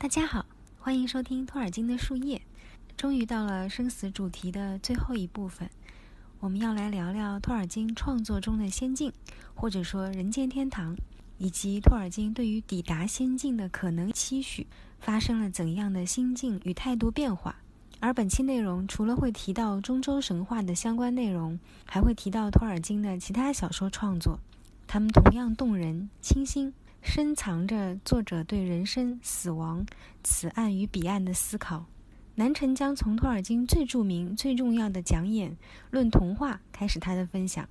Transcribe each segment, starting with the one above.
大家好，欢迎收听托尔金的树叶。终于到了生死主题的最后一部分，我们要来聊聊托尔金创作中的仙境，或者说人间天堂，以及托尔金对于抵达仙境的可能期许发生了怎样的心境与态度变化。而本期内容除了会提到中州神话的相关内容，还会提到托尔金的其他小说创作，他们同样动人、清新。深藏着作者对人生、死亡、此岸与彼岸的思考。南辰将从托尔金最著名、最重要的讲演《论童话》开始他的分享。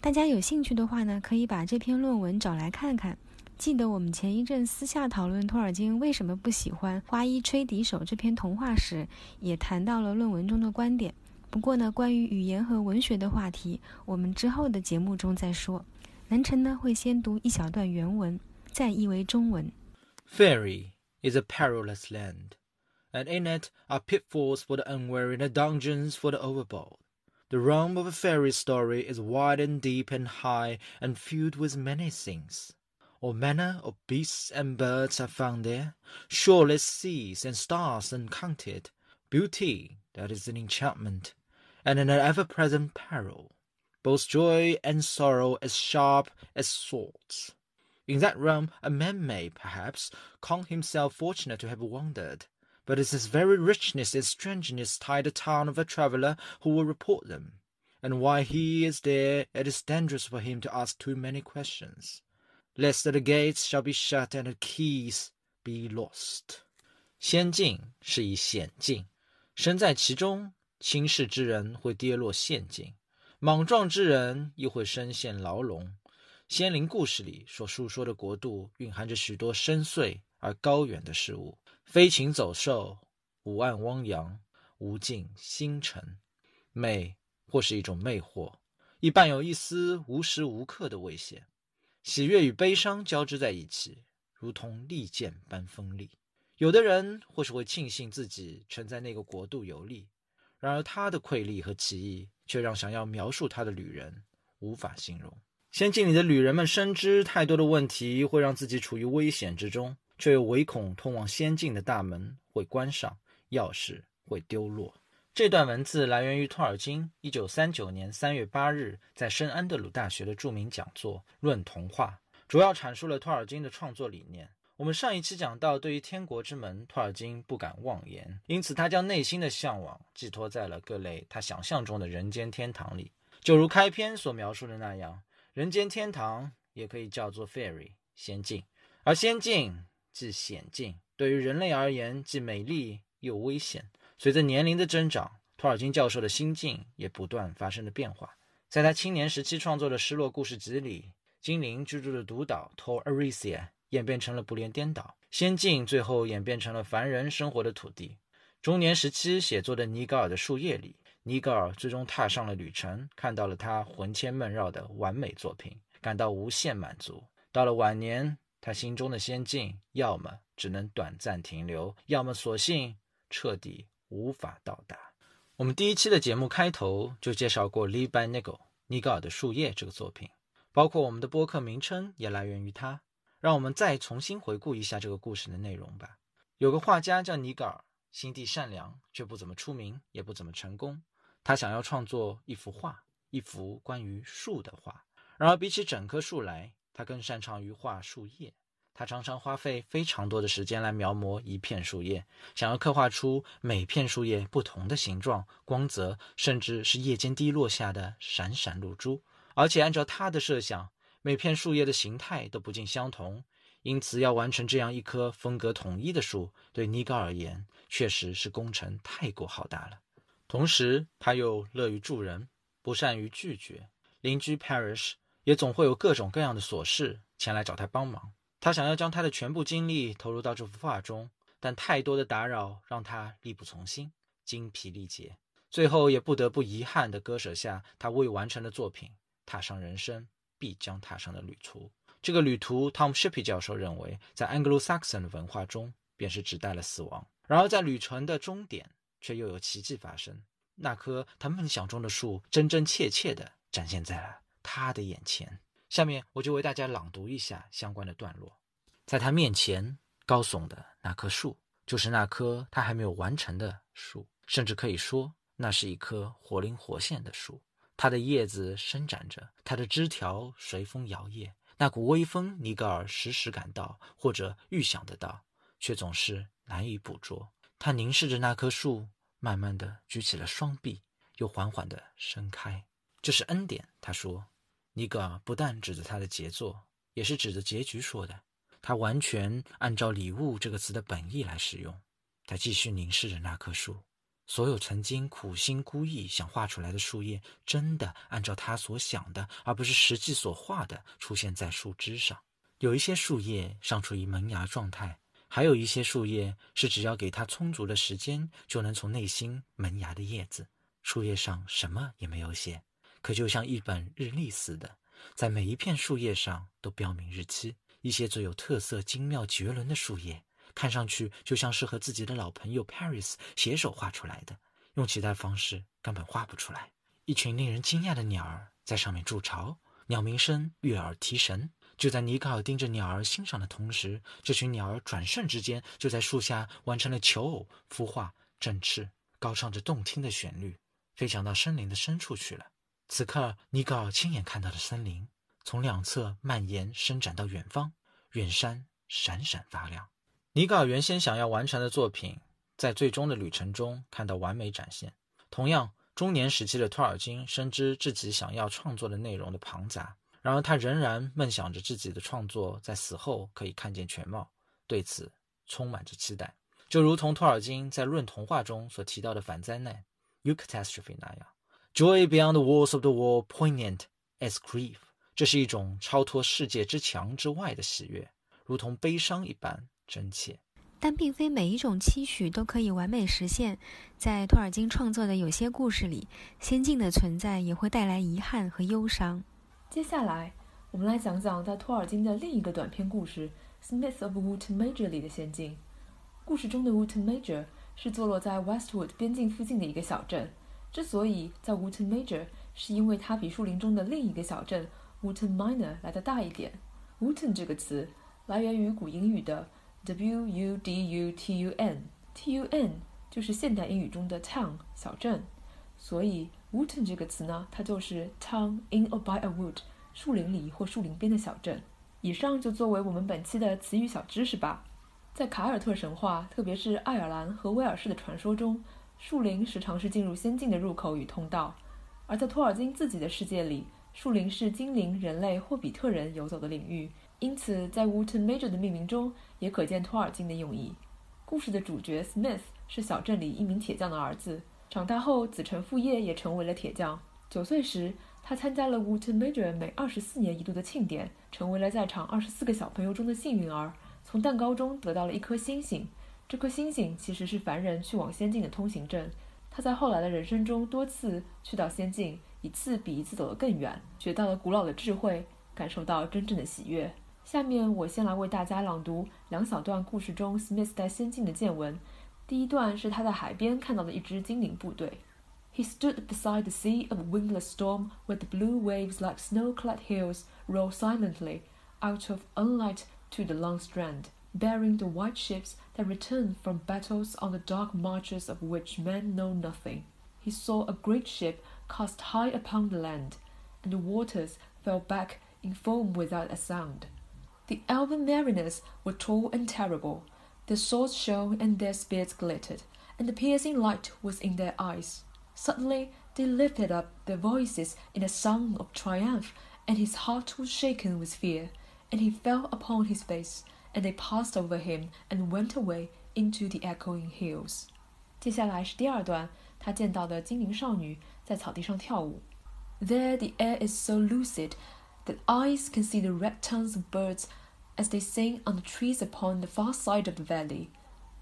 大家有兴趣的话呢，可以把这篇论文找来看看。记得我们前一阵私下讨论托尔金为什么不喜欢《花衣吹笛手》这篇童话时，也谈到了论文中的观点。不过呢，关于语言和文学的话题，我们之后的节目中再说。南辰呢，会先读一小段原文。再译为中文。Fairy is a perilous land, and in it are pitfalls for the unwary and dungeons for the overbold. The realm of a fairy story is wide and deep and high, and filled with many things. All manner of beasts and birds are found there, shoreless seas and stars uncounted, beauty that is an enchantment, and an ever-present peril, both joy and sorrow as sharp as swords. In that realm a man may, perhaps, count himself fortunate to have wandered, but it is very richness and strangeness tie the tongue of a traveller who will report them, and while he is there it is dangerous for him to ask too many questions, lest the gates shall be shut and the keys be lost. 仙境是一险境，身在其中，轻视之人会跌落陷阱，莽撞之人又会深陷牢笼。 仙灵故事里所述说的国度，蕴含着许多深邃而高远的事物：飞禽走兽、无岸汪洋、无尽星辰。美或是一种魅惑，亦伴有一丝无时无刻的危险。喜悦与悲伤交织在一起，如同利剑般锋利。有的人或是会庆幸自己曾在那个国度游历，然而他的瑰丽和奇异，却让想要描述他的旅人无法形容。仙境里的旅人们深知太多的问题会让自己处于危险之中，却又唯恐通往仙境的大门会关上，钥匙会丢落。这段文字来源于托尔金一九三九年三月八日在圣安德鲁大学的著名讲座《论童话》，主要阐述了托尔金的创作理念。我们上一期讲到，对于天国之门，托尔金不敢妄言，因此他将内心的向往寄托在了各类他想象中的人间天堂里，就如开篇所描述的那样。人间天堂也可以叫做 fairy 仙境，而仙境即险境，对于人类而言既美丽又危险。随着年龄的增长，托尔金教授的心境也不断发生了变化。在他青年时期创作的《失落故事集》里，精灵居住的独岛 Tor Arisia 演变成了不连颠岛，仙境最后演变成了凡人生活的土地。中年时期写作的《尼格尔的树叶》里。尼格尔最终踏上了旅程，看到了他魂牵梦绕的完美作品，感到无限满足。到了晚年，他心中的仙境要么只能短暂停留，要么索性彻底无法到达。我们第一期的节目开头就介绍过《Live by Nigel》尼格尔的树叶这个作品，包括我们的播客名称也来源于他。让我们再重新回顾一下这个故事的内容吧。有个画家叫尼格尔，心地善良，却不怎么出名，也不怎么成功。他想要创作一幅画，一幅关于树的画。然而，比起整棵树来，他更擅长于画树叶。他常常花费非常多的时间来描摹一片树叶，想要刻画出每片树叶不同的形状、光泽，甚至是叶间滴落下的闪闪露珠。而且，按照他的设想，每片树叶的形态都不尽相同，因此要完成这样一棵风格统一的树，对尼高而言，确实是工程太过浩大了。同时，他又乐于助人，不善于拒绝。邻居 Parish 也总会有各种各样的琐事前来找他帮忙。他想要将他的全部精力投入到这幅画中，但太多的打扰让他力不从心，精疲力竭。最后也不得不遗憾地割舍下他未完成的作品，踏上人生必将踏上的旅途。这个旅途，Tom Shippey 教授认为，在 Anglo-Saxon 的文化中，便是指代了死亡。然而，在旅程的终点。却又有奇迹发生，那棵他梦想中的树真真切切地展现在了他的眼前。下面我就为大家朗读一下相关的段落。在他面前高耸的那棵树，就是那棵他还没有完成的树，甚至可以说，那是一棵活灵活现的树。它的叶子伸展着，它的枝条随风摇曳，那股微风，尼格尔时时感到或者预想得到，却总是难以捕捉。他凝视着那棵树，慢慢地举起了双臂，又缓缓地伸开。这是恩典，他说。尼格尔不但指着他的杰作，也是指着结局说的。他完全按照“礼物”这个词的本意来使用。他继续凝视着那棵树，所有曾经苦心孤诣想画出来的树叶，真的按照他所想的，而不是实际所画的，出现在树枝上。有一些树叶尚处于萌芽状态，还有一些树叶是只要给它充足的时间，就能从内心萌芽的叶子。树叶上什么也没有写，可就像一本日历似的，在每一片树叶上都标明日期。一些最有特色、精妙绝伦的树叶，看上去就像是和自己的老朋友 Paris 携手画出来的，用其他方式根本画不出来。一群令人惊讶的鸟儿在上面筑巢，鸟鸣声悦耳提神。就在尼格尔盯着鸟儿欣赏的同时，这群鸟儿转瞬之间就在树下完成了求偶、孵化、振翅，高唱着动听的旋律，飞翔到森林的深处去了。此刻，尼格尔亲眼看到的森林。从两侧蔓延伸展到远方，远山闪闪发亮。尼格尔原先想要完成的作品，在最终的旅程中看到完美展现。同样，中年时期的托尔金深知自己想要创作的内容的庞杂，然而他仍然梦想着自己的创作在死后可以看见全貌，对此充满着期待。就如同托尔金在《论童话》中所提到的反灾难 （Eucatastrophe） 那样，“Joy beyond the walls of the world, poignant as grief。”这是一种超脱世界之墙之外的喜悦，如同悲伤一般真切。但并非每一种期许都可以完美实现。在托尔金创作的有些故事里，仙境的存在也会带来遗憾和忧伤。接下来，我们来讲讲在托尔金的另一个短篇故事《Smith of Wootton Major》里的仙境。故事中的 Wootton Major 是坐落在 Westwood 边境附近的一个小镇。之所以叫 Wootton Major，是因为它比树林中的另一个小镇。Wootton Minor 来的大一点。Wootton 这个词来源于古英语的 W-U-D-U-T-U-N，T-U-N 就是现代英语中的 town 小镇，所以 Wootton 这个词呢，它就是 town in or by a wood 树林里或树林边的小镇。以上就作为我们本期的词语小知识吧。在凯尔特神话，特别是爱尔兰和威尔士的传说中，树林时常是进入仙境的入口与通道，而在托尔金自己的世界里。树林是精灵、人类或比特人游走的领域，因此在 Wootton Major 的命名中也可见托尔金的用意。故事的主角 Smith 是小镇里一名铁匠的儿子，长大后子承父业，也成为了铁匠。九岁时，他参加了 Wooten Major 每二十四年一度的庆典，成为了在场二十四个小朋友中的幸运儿，从蛋糕中得到了一颗星星。这颗星星其实是凡人去往仙境的通行证。他在后来的人生中多次去到仙境。一次比一次走得更远，学到了古老的智慧，感受到真正的喜悦。下面我先来为大家朗读两小段故事中 Smith 在仙境的见闻。第一段是他在海边看到的一支精灵部队。He stood beside the sea of wingless storm, where the blue waves like snow-clad hills roll silently out of unlight to the long strand, bearing the white ships that return from battles on the dark marches of which men know nothing. He saw a great ship cast high upon the land, and the waters fell back in foam without a sound. The elven mariners were tall and terrible. Their swords shone and their spears glittered, and the piercing light was in their eyes. Suddenly they lifted up their voices in a song of triumph, and his heart was shaken with fear, and he fell upon his face, and they passed over him and went away into the echoing hills. 接下来是第二段，他见到的精灵少女在草地上跳舞。There the air is so lucid that eyes can see the red tongues of birds as they sing on the trees upon the far side of the valley,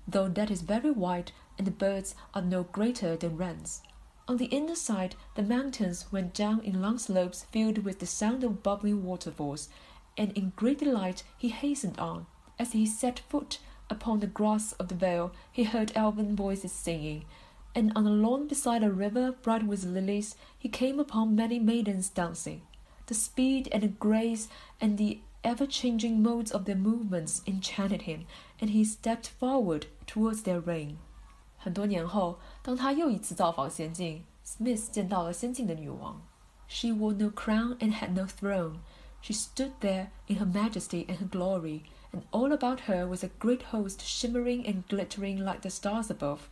though that is very wide and the birds are no greater than wrens. On the inner side, the mountains went down in long slopes filled with the sound of bubbling waterfalls, and in great delight he hastened on. As he set foot upon the grass of the vale, he heard elven voices singing, and on a lawn beside a river bright with lilies, he came upon many maidens dancing. The speed and the grace and the ever-changing modes of their movements enchanted him, and he stepped forward towards their reign. 很多年后，当他又一次造访仙境，Smith 见到了仙境的女王。She wore no crown and had no throne. She stood there in her majesty and her glory, and all about her was a great host shimmering and glittering like the stars above.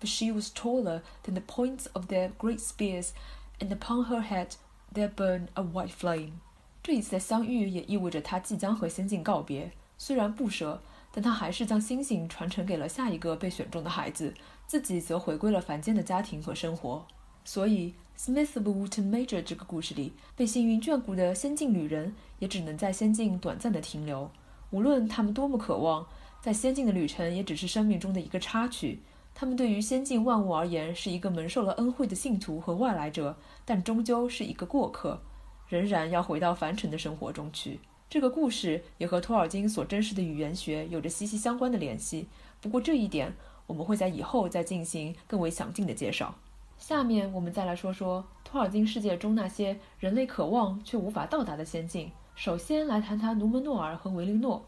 But she was taller than the points of their great spears, and upon her head there burned a white flame. 这一次的相遇也意味着他即将和仙境告别。虽然不舍，但他还是将星星传承给了下一个被选中的孩子，自己则回归了凡间的家庭和生活。所以，Smith of Wooten Major 这个故事里，被幸运眷顾的仙境旅人也只能在仙境短暂的停留。无论他们多么渴望，在仙境的旅程也只是生命中的一个插曲。他们对于仙境万物而言是一个蒙受了恩惠的信徒和外来者，但终究是一个过客，仍然要回到凡尘的生活中去。这个故事也和托尔金所珍视的语言学有着息息相关的联系。不过这一点我们会在以后再进行更为详尽的介绍。下面我们再来说说托尔金世界中那些人类渴望却无法到达的仙境。首先来谈谈努门诺尔和维林诺。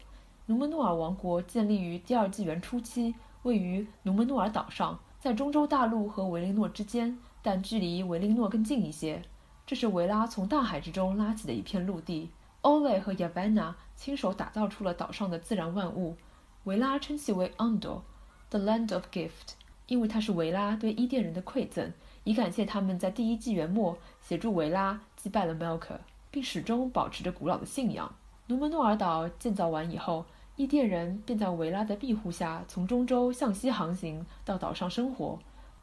努门诺尔王国建立于第二纪元初期，位于努门诺尔岛上，在中洲大陆和维林诺之间，但距离维林诺更近一些。这是维拉从大海之中拉起的一片陆地。欧雷和亚维娜亲手打造出了岛上的自然万物。维拉称其为 Ando，the land of gift，因为它是维拉对伊甸人的馈赠，以感谢他们在第一纪元末协助维拉击败了 Melk，并始终保持着古老的信仰。努门诺尔岛建造完以后，伊甸人便在维拉的庇护下从中洲向西航行到岛上生活。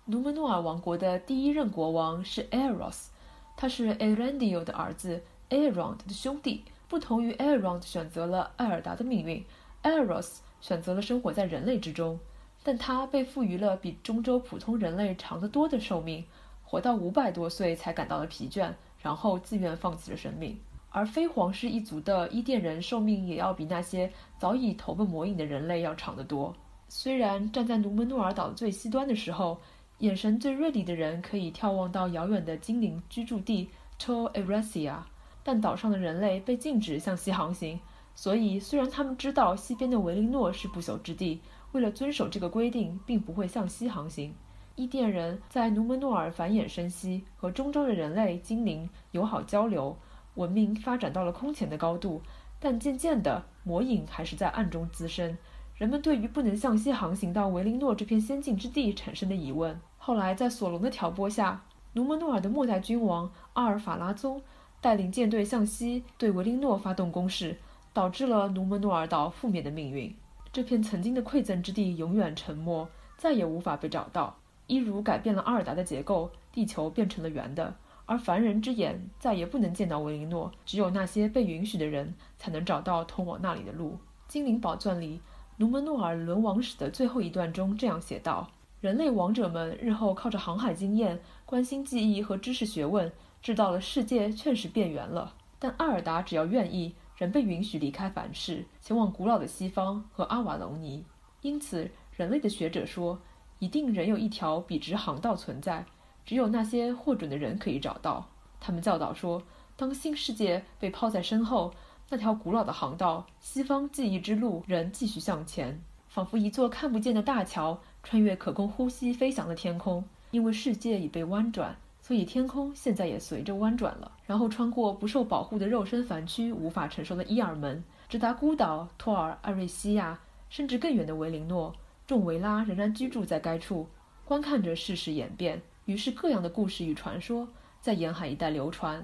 努门诺尔王国的第一任国王是 Eros，他是 Erandio 的儿子。a r o n d 的兄弟，不同于 a r o n d 选择了艾尔达的命运，Eros 选择了生活在人类之中，但他被赋予了比中州普通人类长得多的寿命，活到五百多岁才感到了疲倦，然后自愿放弃了生命。而非皇室一族的伊甸人寿命也要比那些早已投奔魔影的人类要长得多。虽然站在努门诺尔岛最西端的时候，眼神最锐利的人可以眺望到遥远的精灵居住地 Tor Erisia。但岛上的人类被禁止向西航行，所以虽然他们知道西边的维林诺是不朽之地，为了遵守这个规定，并不会向西航行。伊甸人在努门诺尔繁衍生息，和中州的人类精灵友好交流，文明发展到了空前的高度。但渐渐的，魔影还是在暗中滋生。人们对于不能向西航行到维林诺这片仙境之地产生的疑问，后来在索隆的挑拨下，努门诺尔的末代君王阿尔法拉宗。带领舰队向西对维林诺发动攻势，导致了努门诺尔岛覆灭的命运。这片曾经的馈赠之地永远沉没，再也无法被找到。一如改变了阿尔达的结构，地球变成了圆的，而凡人之眼再也不能见到维林诺。只有那些被允许的人才能找到通往那里的路。精灵宝钻里，努门诺尔沦亡史的最后一段中这样写道：人类王者们日后靠着航海经验、关心技艺和知识学问。知道了，世界确实变圆了。但阿尔达只要愿意，仍被允许离开凡世，前往古老的西方和阿瓦隆尼。因此，人类的学者说，一定仍有一条笔直航道存在，只有那些获准的人可以找到。他们教导说，当新世界被抛在身后，那条古老的航道——西方记忆之路，仍继续向前，仿佛一座看不见的大桥，穿越可供呼吸飞翔的天空。因为世界已被弯转。所以天空现在也随着弯转了，然后穿过不受保护的肉身凡躯无法承受的伊尔门，直达孤岛托尔艾瑞西亚，甚至更远的维林诺。众维拉仍然居住在该处，观看着世事演变。于是各样的故事与传说在沿海一带流传，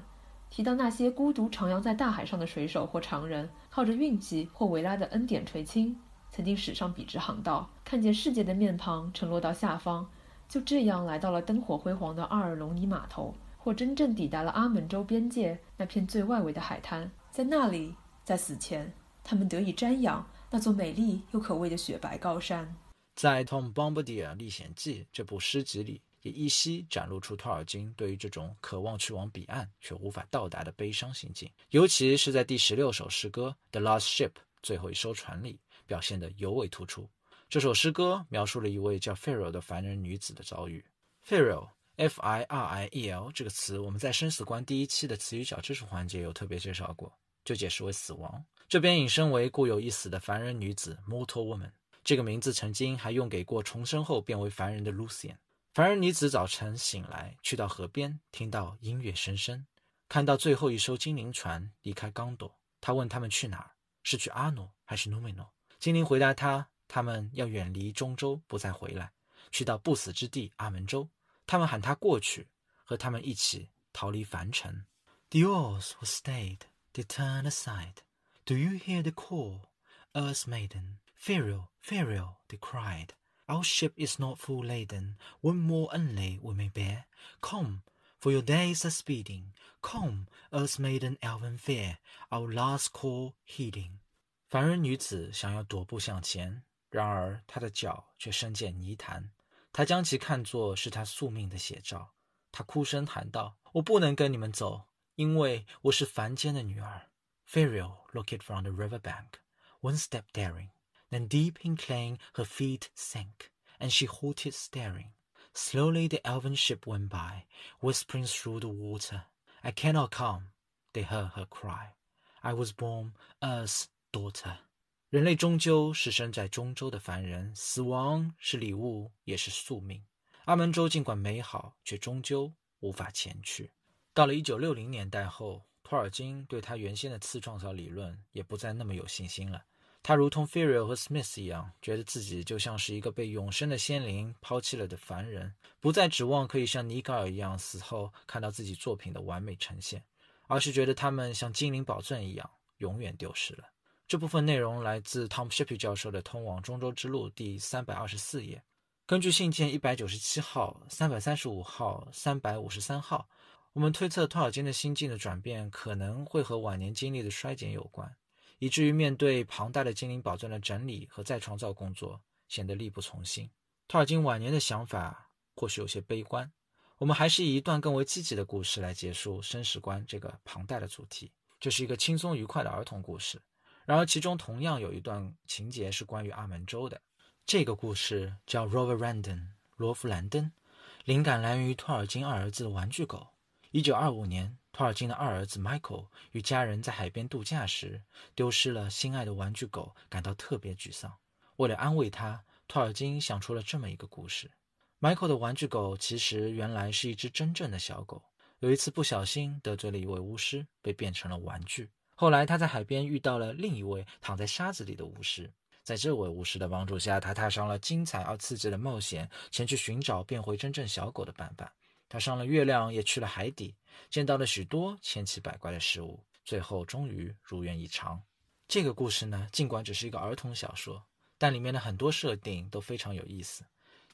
提到那些孤独徜徉在大海上的水手或常人，靠着运气或维拉的恩典垂青，曾经驶上笔直航道，看见世界的面庞沉落到下方。就这样来到了灯火辉煌的阿尔隆尼码头，或真正抵达了阿门州边界那片最外围的海滩。在那里，在死前，他们得以瞻仰那座美丽又可畏的雪白高山。在《Tom Bombadil 历险记》这部诗集里，也依稀展露出托尔金对于这种渴望去往彼岸却无法到达的悲伤心境，尤其是在第十六首诗歌《The Last Ship》最后一艘船里，表现得尤为突出。这首诗歌描述了一位叫 Pharaoh 的凡人女子的遭遇。Pharaoh，F-I-R-I-E-L 这个词，我们在生死观第一期的词语小知识环节有特别介绍过，就解释为死亡。这边引申为故有一死的凡人女子 （Mortal Woman）。这个名字曾经还用给过重生后变为凡人的 Lucian。反而女子早晨醒来，去到河边，听到音乐声声，看到最后一艘精灵船离开刚朵，她问他们去哪儿，是去阿诺还是努美诺？精灵回答她，他们要远离中州，不再回来，去到不死之地阿门州。他们喊她过去，和他们一起逃离凡尘。The oars were stayed, they turned aside. Do you hear the call, Earth maiden? Ferial, ferial, they cried. Our ship is not full laden. One more only we may bear. Come, for your days are speeding. Come, Earth's maiden elven fair, our last call heeding. 凡人女子想要踱步向前，然而她的脚却深陷泥潭。她将其看作是她宿命的写照。她哭声喊道：“我不能跟你们走，因为我是凡间的女儿。” Ferial looked from the river bank, one step daring. Then deep in clang her feet sank, and she halted staring. Slowly the elven ship went by, whispering through the water. I cannot come, they heard her cry. I was born Earth's daughter. 人类终究是生在中州的凡人，死亡是礼物，也是宿命。阿门州尽管美好，却终究无法前去。到了一九六零年代后，托尔金对他原先的次创造理论也不再那么有信心了。 他如同 Ferial 和 Smith 一样，觉得自己就像是一个被永生的仙灵抛弃了的凡人，不再指望可以像尼格尔一样死后看到自己作品的完美呈现，而是觉得他们像精灵宝钻一样永远丢失了。这部分内容来自 Tom Shippey 教授的《通往中州之路》第三百二十四页。根据信件一百九十七号、三百三十五号、三百五十三号，我们推测托尔金的心境的转变可能会和晚年经历的衰减有关。以至于面对庞大的精灵宝钻的整理和再创造工作，显得力不从心。托尔金晚年的想法或许有些悲观。我们还是以一段更为积极的故事来结束生死观这个庞大的主题。这是一个轻松愉快的儿童故事，然而其中同样有一段情节是关于阿门州的。这个故事叫《Rover Randon》罗弗兰登，灵感来源于托尔金二儿子的玩具狗。一九二五年。托尔金的二儿子 Michael 与家人在海边度假时，丢失了心爱的玩具狗，感到特别沮丧。为了安慰他，托尔金想出了这么一个故事：Michael 的玩具狗其实原来是一只真正的小狗。有一次不小心得罪了一位巫师，被变成了玩具。后来他在海边遇到了另一位躺在沙子里的巫师，在这位巫师的帮助下，他踏上了精彩而刺激的冒险，前去寻找变回真正小狗的办法。他上了月亮，也去了海底，见到了许多千奇百怪的事物，最后终于如愿以偿。这个故事呢，尽管只是一个儿童小说，但里面的很多设定都非常有意思，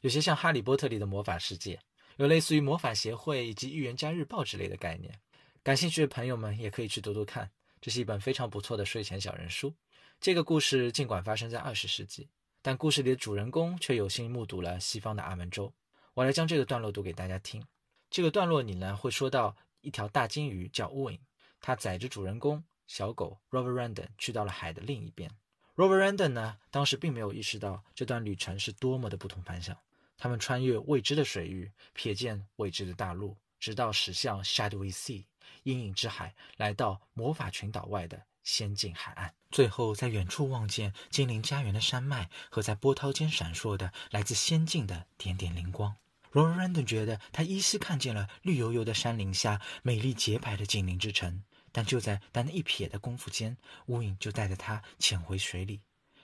有些像《哈利波特》里的魔法世界，有类似于魔法协会以及预言家日报之类的概念。感兴趣的朋友们也可以去读读看，这是一本非常不错的睡前小人书。这个故事尽管发生在二十世纪，但故事里的主人公却有幸目睹了西方的阿门州。我来将这个段落读给大家听。这个段落里呢，会说到一条大金鱼叫 Owen，它载着主人公小狗 Robert Randon 去到了海的另一边。Robert Randon 呢，当时并没有意识到这段旅程是多么的不同凡响。他们穿越未知的水域，瞥见未知的大陆，直到驶向 Shadowy Sea 阴影之海，来到魔法群岛外的仙境海岸。最后在远处望见精灵家园的山脉和在波涛间闪烁的来自仙境的点点灵光。罗尔兰顿觉得他依稀看见了绿油油的山林下美丽洁白的精灵之城，但就在单那一瞥的功夫间，乌影就带着他潜回水里。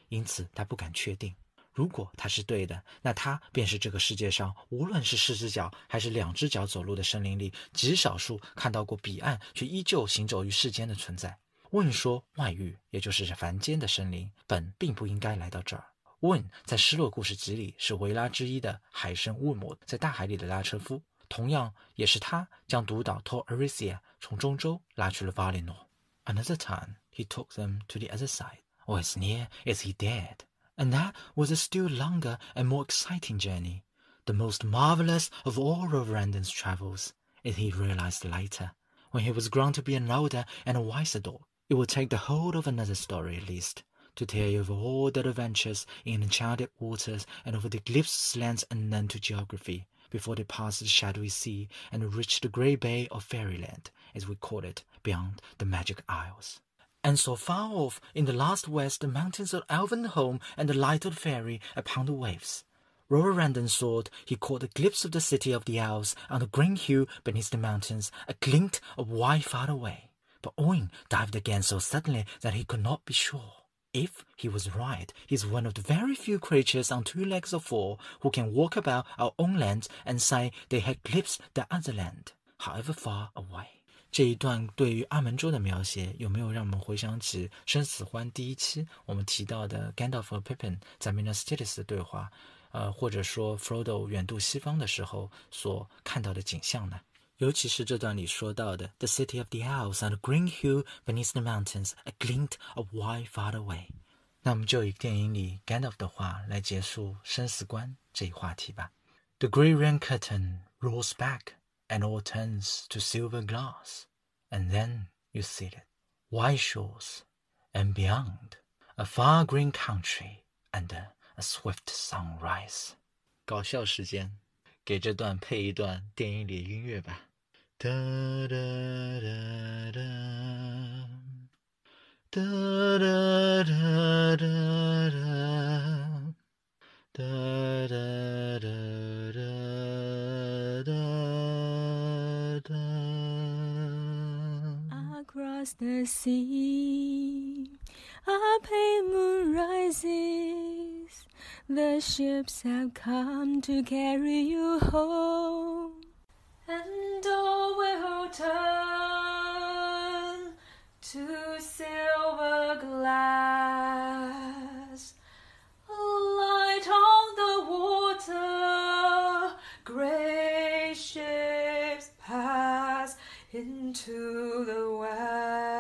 因此，他不敢确定，如果他是对的，那他便是这个世界上无论是四只脚还是两只脚走路的森林里极少数看到过彼岸却依旧行走于世间的存在。问说，外域，也就是凡间的森林，本并不应该来到这儿。问在《失落故事集》里是维拉之一的海神乌姆在大海里的拉车夫，同样也是他将独岛托尔瑞西亚从中州拉去了瓦里诺。Another time he took them to the other side, or as near as he dared, and that was a still longer and more exciting journey, the most marvelous of all Randon's travels, as he realized later, when he was grown to be an older and a wiser dog. It would take the whole of another story at least to tell you of all their adventures in enchanted waters and over the cliffs lands unknown to geography, before they passed the shadowy sea and reached the grey bay of fairyland, as we call it, beyond the magic isles. and so far off in the last west the mountains of Elvenholm and the light of the ferry upon the waves. Roverandon thought he caught a glimpse of the city of the elves on the green hill beneath the mountains, a glint of white far away. But Owen dived again so suddenly that he could not be sure. If he was right, he is one of the very few creatures on two legs or four who can walk about our own land and say they had glimpsed the other land, however far away. 这一段对于阿门州的描写，有没有让我们回想起《生死欢》第一期我们提到的 Gandalf 和 Pippin 在 Minas Tirith 的对话？呃，或者说 Frodo 远渡西方的时候所看到的景象呢？ 尤其是这段里说到的 "The city of the elves on a green hill beneath the mountains, a glint of white far away"。那我们就以电影里 Gandalf 的话来结束生死观这一话题吧。The grey rain curtain rolls back, and all turns to silver glass, and then you see it, white shores, and beyond, a far green country under a swift sunrise。搞笑时间， 给这段配一段电影里的音乐吧。哒哒哒哒，哒哒哒哒哒，哒哒哒哒哒哒。Across the sea, The ships have come to carry you home. And all will turn to silver glass. Light on the water, gray ships pass into the west.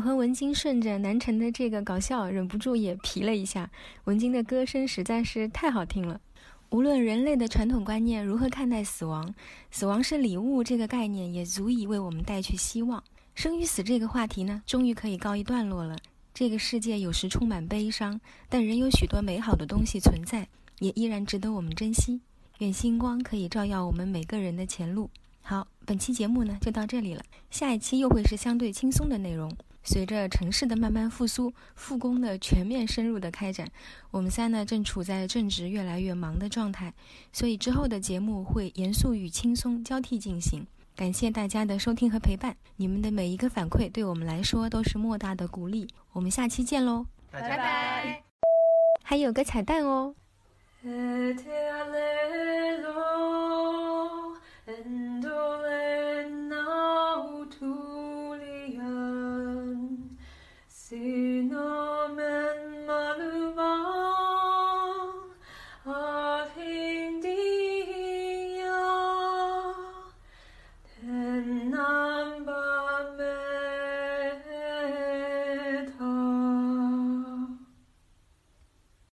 我和文晶顺着南城的这个搞笑，忍不住也皮了一下。文晶的歌声实在是太好听了。无论人类的传统观念如何看待死亡，死亡是礼物这个概念也足以为我们带去希望。生与死这个话题呢，终于可以告一段落了。这个世界有时充满悲伤，但仍有许多美好的东西存在，也依然值得我们珍惜。愿星光可以照耀我们每个人的前路。好，本期节目呢就到这里了，下一期又会是相对轻松的内容。随着城市的慢慢复苏，复工的全面深入的开展，我们三呢正处在正值越来越忙的状态，所以之后的节目会严肃与轻松交替进行。感谢大家的收听和陪伴，你们的每一个反馈对我们来说都是莫大的鼓励。我们下期见喽，拜拜拜。还有个彩蛋哦。